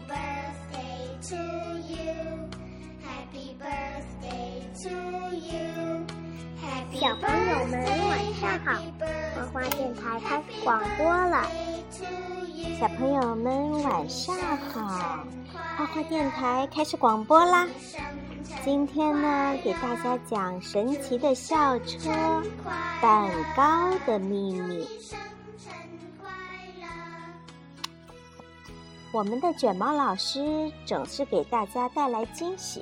Happy birthday to you. Happy birthday to you. Happy 小朋友们晚上好，花花电台开始广播了。小朋友们晚上好，花花电台开始广播啦。今天呢，给大家讲神奇的校车蛋糕的秘密。我们的卷毛老师总是给大家带来惊喜，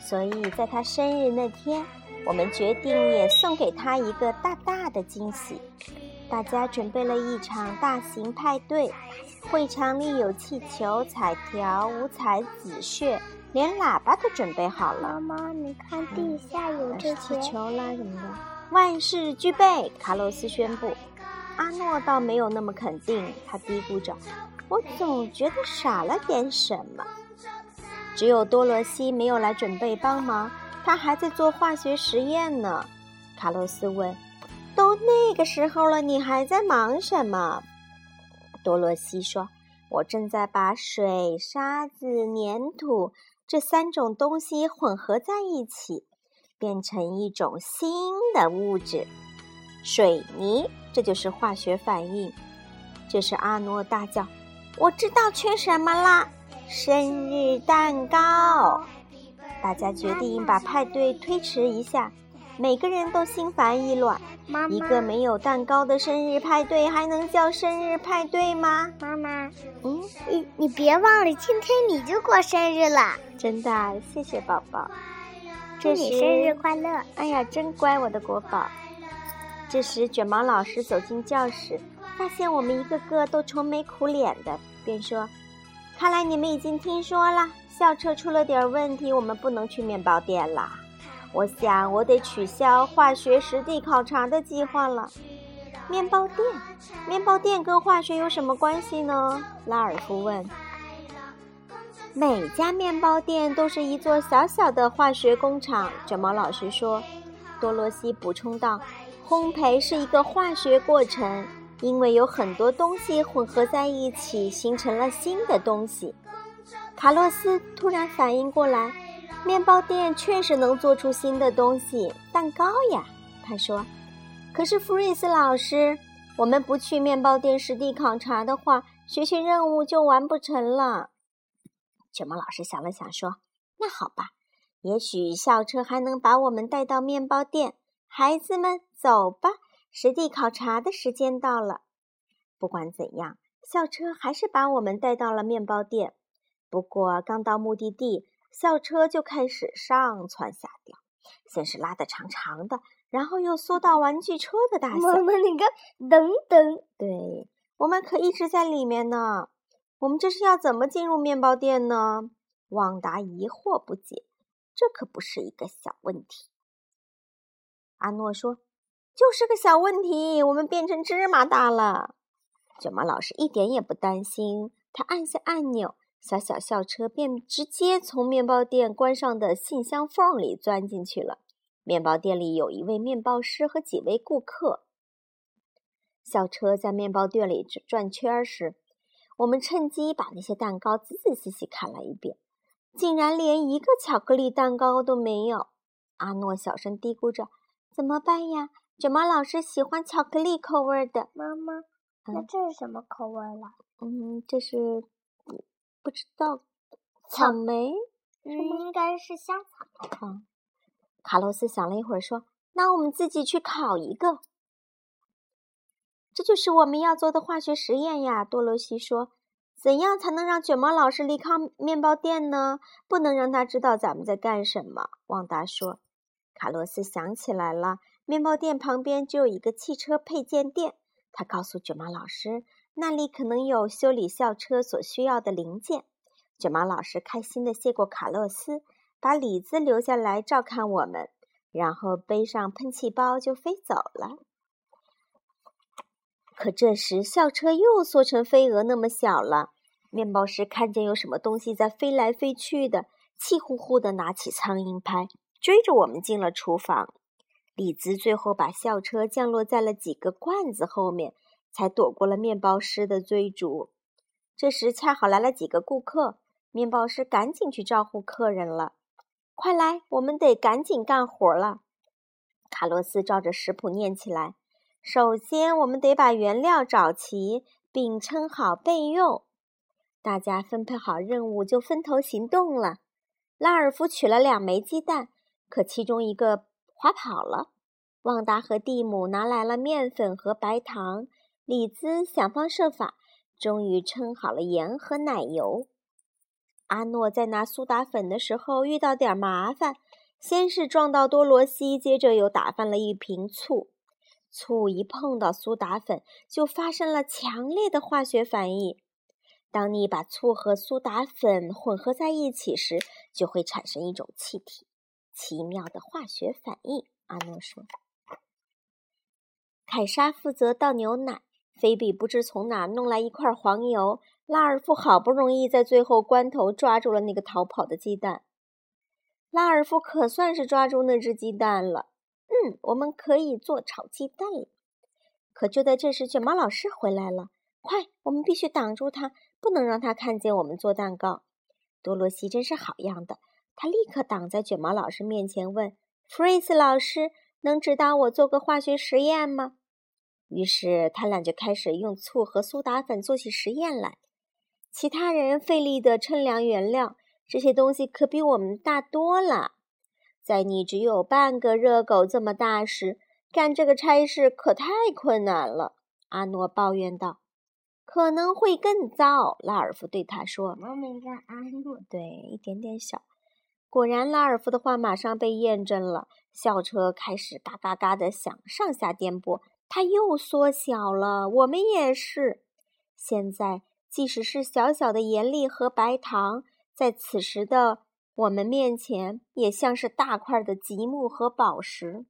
所以在他生日那天，我们决定也送给他一个大大的惊喜。大家准备了一场大型派对，会场里有气球、彩条、五彩纸屑，连喇叭都准备好了。妈妈，你看地下有这些气球啦什么的，万事俱备。卡洛斯宣布。阿诺倒没有那么肯定，他嘀咕着。我总觉得少了点什么。只有多罗西没有来准备帮忙，他还在做化学实验呢。卡洛斯问：“都那个时候了，你还在忙什么？”多罗西说：“我正在把水、沙子、粘土这三种东西混合在一起，变成一种新的物质——水泥。这就是化学反应。”这时，阿诺大叫。我知道缺什么啦！生日蛋糕。大家决定把派对推迟一下，每个人都心烦意乱。妈妈，一个没有蛋糕的生日派对还能叫生日派对吗？妈妈，嗯，你你别忘了，今天你就过生日了。真的，谢谢宝宝。祝你生日快乐！哎呀，真乖，我的国宝。这时，卷毛老师走进教室，发现我们一个个都愁眉苦脸的。便说：“看来你们已经听说了，校车出了点问题，我们不能去面包店了。我想我得取消化学实地考察的计划了。面包店，面包店跟化学有什么关系呢？”拉尔夫问。“每家面包店都是一座小小的化学工厂。”卷毛老师说。多罗西补充道：“烘焙是一个化学过程。”因为有很多东西混合在一起，形成了新的东西。卡洛斯突然反应过来，面包店确实能做出新的东西，蛋糕呀。他说：“可是弗瑞斯老师，我们不去面包店实地考察的话，学习任务就完不成了。”卷毛老师想了想说：“那好吧，也许校车还能把我们带到面包店。孩子们，走吧。”实地考察的时间到了。不管怎样，校车还是把我们带到了面包店。不过，刚到目的地，校车就开始上蹿下跳，先是拉得长长的，然后又缩到玩具车的大小。妈妈，你看，等等，对，我们可一直在里面呢。我们这是要怎么进入面包店呢？旺达疑惑不解。这可不是一个小问题。阿诺说。就是个小问题，我们变成芝麻大了。卷毛老师一点也不担心，他按下按钮，小小校车便直接从面包店关上的信箱缝里钻进去了。面包店里有一位面包师和几位顾客。校车在面包店里转圈时，我们趁机把那些蛋糕仔仔细细看了一遍，竟然连一个巧克力蛋糕都没有。阿诺小声嘀咕着：“怎么办呀？”卷毛老师喜欢巧克力口味的。妈妈，那这是什么口味了？嗯，这是不不知道，草莓。嗯，应该是香草。嗯，卡洛斯想了一会儿，说：“那我们自己去烤一个。”这就是我们要做的化学实验呀。多罗西说：“怎样才能让卷毛老师离开面包店呢？不能让他知道咱们在干什么。”旺达说。卡洛斯想起来了。面包店旁边就有一个汽车配件店，他告诉卷毛老师，那里可能有修理校车所需要的零件。卷毛老师开心地谢过卡洛斯，把李子留下来照看我们，然后背上喷气包就飞走了。可这时校车又缩成飞蛾那么小了。面包师看见有什么东西在飞来飞去的，气呼呼地拿起苍蝇拍，追着我们进了厨房。李子最后把校车降落在了几个罐子后面，才躲过了面包师的追逐。这时恰好来了几个顾客，面包师赶紧去招呼客人了。快来，我们得赶紧干活了。卡洛斯照着食谱念起来。首先，我们得把原料找齐，并称好备用。大家分配好任务，就分头行动了。拉尔夫取了两枚鸡蛋，可其中一个滑跑了。旺达和蒂姆拿来了面粉和白糖。李兹想方设法，终于称好了盐和奶油。阿诺在拿苏打粉的时候遇到点麻烦，先是撞到多罗西，接着又打翻了一瓶醋。醋一碰到苏打粉，就发生了强烈的化学反应。当你把醋和苏打粉混合在一起时，就会产生一种气体，奇妙的化学反应。阿诺说：“凯莎负责倒牛奶，菲比不知从哪弄来一块黄油，拉尔夫好不容易在最后关头抓住了那个逃跑的鸡蛋。拉尔夫可算是抓住那只鸡蛋了。”嗯，我们可以做炒鸡蛋了。可就在这时，卷毛老师回来了。快，我们必须挡住他，不能让他看见我们做蛋糕。多罗西真是好样的，他立刻挡在卷毛老师面前，问弗瑞斯老师：“能指导我做个化学实验吗？”于是他俩就开始用醋和苏打粉做起实验来。其他人费力地称量原料，这些东西可比我们大多了。在你只有半个热狗这么大时，干这个差事可太困难了。”阿诺抱怨道。“可能会更糟。”拉尔夫对他说。“我们叫阿诺。”对，一点点小。果然，拉尔夫的话马上被验证了。校车开始嘎嘎嘎的响，上下颠簸。它又缩小了。我们也是。现在，即使是小小的盐粒和白糖，在此时的。我们面前也像是大块的积木和宝石。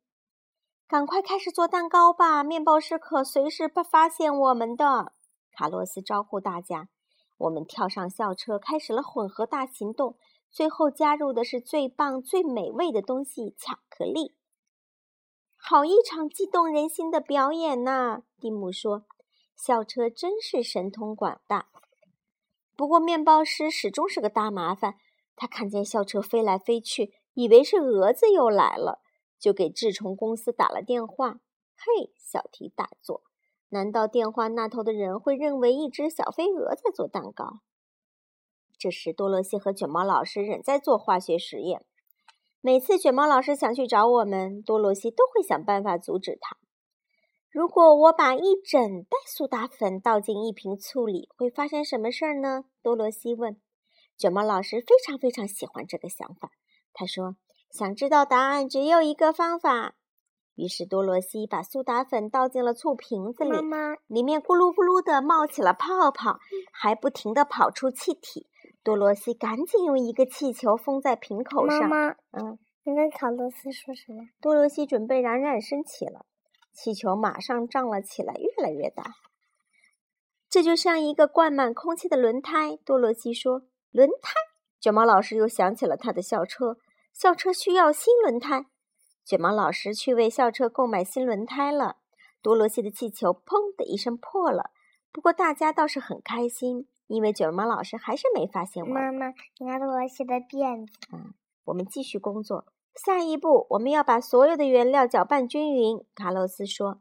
赶快开始做蛋糕吧，面包师可随时不发现我们的。卡洛斯招呼大家。我们跳上校车，开始了混合大行动。最后加入的是最棒、最美味的东西——巧克力。好一场激动人心的表演呐！蒂姆说：“校车真是神通广大。”不过，面包师始终是个大麻烦。他看见校车飞来飞去，以为是蛾子又来了，就给制虫公司打了电话。嘿，小题大做！难道电话那头的人会认为一只小飞蛾在做蛋糕？这时，多萝西和卷毛老师仍在做化学实验。每次卷毛老师想去找我们，多萝西都会想办法阻止他。如果我把一整袋苏打粉倒进一瓶醋里，会发生什么事儿呢？多萝西问。卷毛老师非常非常喜欢这个想法。他说：“想知道答案，只有一个方法。”于是多萝西把苏打粉倒进了醋瓶子里，妈妈，里面咕噜咕噜的冒起了泡泡，还不停的跑出气体。多罗西赶紧用一个气球封在瓶口上。妈妈，嗯，你跟卡洛斯说什么？多罗西准备冉冉升起了，气球马上胀了起来，越来越大。这就像一个灌满空气的轮胎。多罗西说。轮胎，卷毛老师又想起了他的校车。校车需要新轮胎，卷毛老师去为校车购买新轮胎了。多罗西的气球砰的一声破了，不过大家倒是很开心，因为卷毛老师还是没发现我。妈妈，你看多罗西的辫子。嗯，我们继续工作。下一步，我们要把所有的原料搅拌均匀。卡洛斯说：“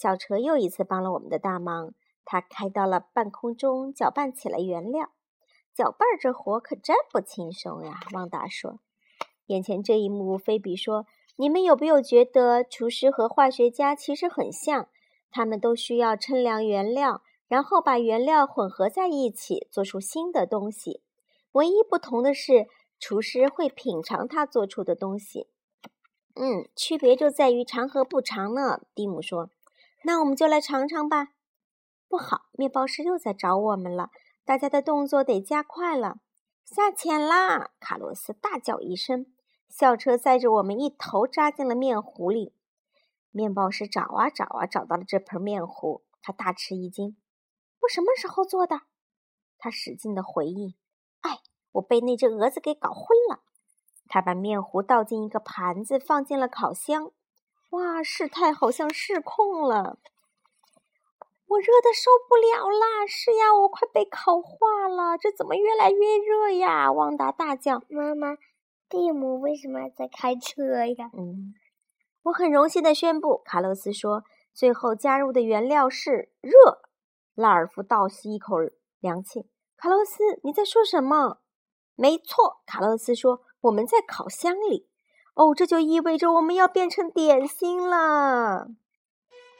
小车又一次帮了我们的大忙，它开到了半空中，搅拌起了原料。”搅拌这活可真不轻松呀，旺达说。眼前这一幕，菲比说：“你们有没有觉得厨师和化学家其实很像？他们都需要称量原料，然后把原料混合在一起，做出新的东西。唯一不同的是，厨师会品尝他做出的东西。嗯，区别就在于尝和不尝呢。”蒂姆说。“那我们就来尝尝吧。”不好，面包师又在找我们了。大家的动作得加快了，下潜啦！卡洛斯大叫一声，校车载着我们一头扎进了面糊里。面包师找啊找啊，找到了这盆面糊，他大吃一惊：“我什么时候做的？”他使劲的回忆：“哎，我被那只蛾子给搞昏了。”他把面糊倒进一个盘子，放进了烤箱。哇，事态好像失控了。我热的受不了啦！是呀，我快被烤化了，这怎么越来越热呀？旺达大叫：“妈妈，蒂姆为什么在开车呀？”嗯，我很荣幸的宣布，卡洛斯说：“最后加入的原料是热。”拉尔夫倒吸一口凉气：“卡洛斯，你在说什么？”“没错。”卡洛斯说：“我们在烤箱里。”“哦，这就意味着我们要变成点心了。”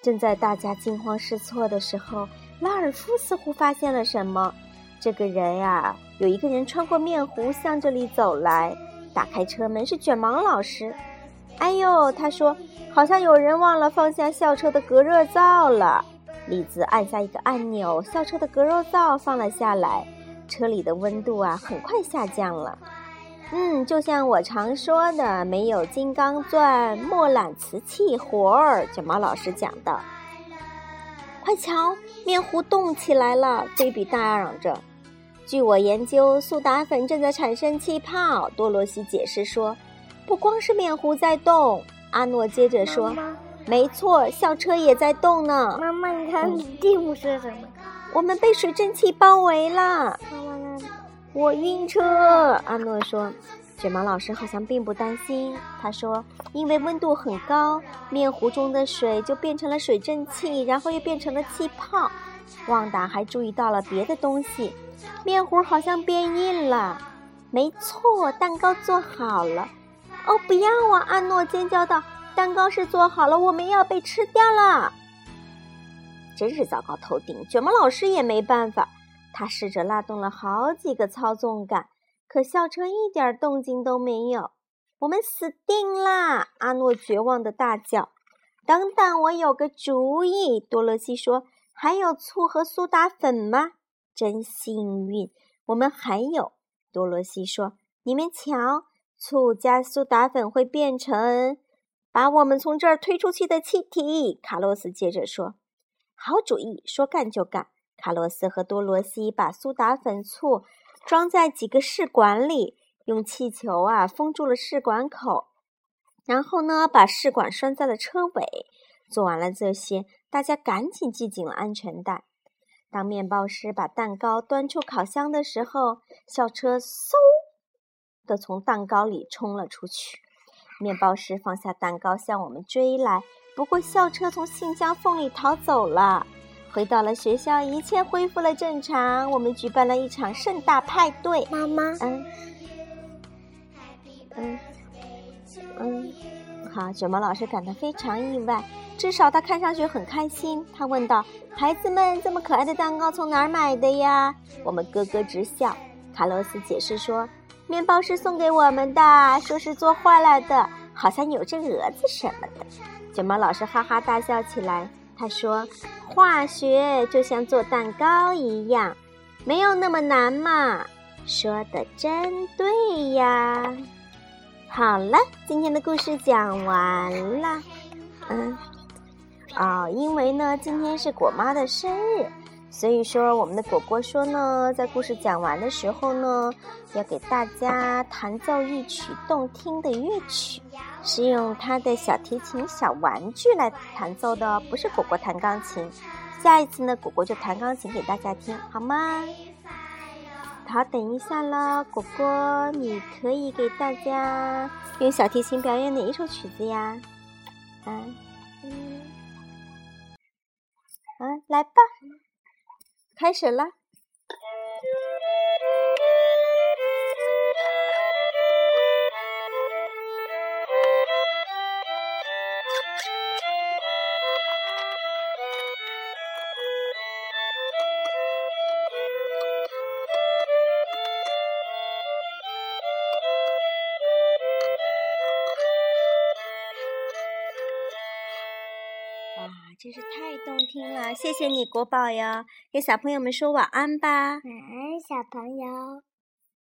正在大家惊慌失措的时候，拉尔夫似乎发现了什么。这个人呀，有一个人穿过面糊向这里走来。打开车门是卷毛老师。哎呦，他说，好像有人忘了放下校车的隔热罩了。李子按下一个按钮，校车的隔热罩放了下来。车里的温度啊，很快下降了。嗯，就像我常说的，没有金刚钻，莫揽瓷器活儿。卷毛老师讲的。快瞧，面糊动起来了！菲比大嚷着。据我研究，苏打粉正在产生气泡。多罗西解释说：“不光是面糊在动。”阿诺接着说：“没错，校车也在动呢。”妈妈，你看第五是什么？我们被水蒸气包围了。妈妈呢？我晕车，阿诺说。卷毛老师好像并不担心。他说：“因为温度很高，面糊中的水就变成了水蒸气，然后又变成了气泡。”旺达还注意到了别的东西，面糊好像变硬了。没错，蛋糕做好了。哦，不要啊！阿诺尖叫道：“蛋糕是做好了，我们要被吃掉了！”真是糟糕透顶。卷毛老师也没办法。他试着拉动了好几个操纵杆，可校车一点动静都没有。我们死定啦！阿诺绝望的大叫。等等，我有个主意。多罗西说：“还有醋和苏打粉吗？”真幸运，我们还有。多罗西说：“你们瞧，醋加苏打粉会变成把我们从这儿推出去的气体。”卡洛斯接着说：“好主意，说干就干。”卡洛斯和多罗西把苏打粉、醋装在几个试管里，用气球啊封住了试管口，然后呢，把试管拴在了车尾。做完了这些，大家赶紧系紧了安全带。当面包师把蛋糕端出烤箱的时候，校车嗖的从蛋糕里冲了出去。面包师放下蛋糕向我们追来，不过校车从信箱缝里逃走了。回到了学校，一切恢复了正常。我们举办了一场盛大派对。妈妈，嗯，嗯，嗯，好，卷毛老师感到非常意外，至少他看上去很开心。他问道：“孩子们，这么可爱的蛋糕从哪儿买的呀？”我们咯咯直笑。卡洛斯解释说：“面包是送给我们的，说是做坏了的，好像有只蛾子什么的。”卷毛老师哈哈大笑起来。他说：“化学就像做蛋糕一样，没有那么难嘛。”说的真对呀！好了，今天的故事讲完了。嗯，哦，因为呢，今天是果妈的生日，所以说我们的果果说呢，在故事讲完的时候呢，要给大家弹奏一曲动听的乐曲。是用他的小提琴小玩具来弹奏的，不是果果弹钢琴。下一次呢，果果就弹钢琴给大家听，好吗？好，等一下了，果果，你可以给大家用小提琴表演哪一首曲子呀？嗯嗯，啊，来吧，开始啦。真是太动听了，谢谢你国宝哟！给小朋友们说晚安吧。晚安，小朋友。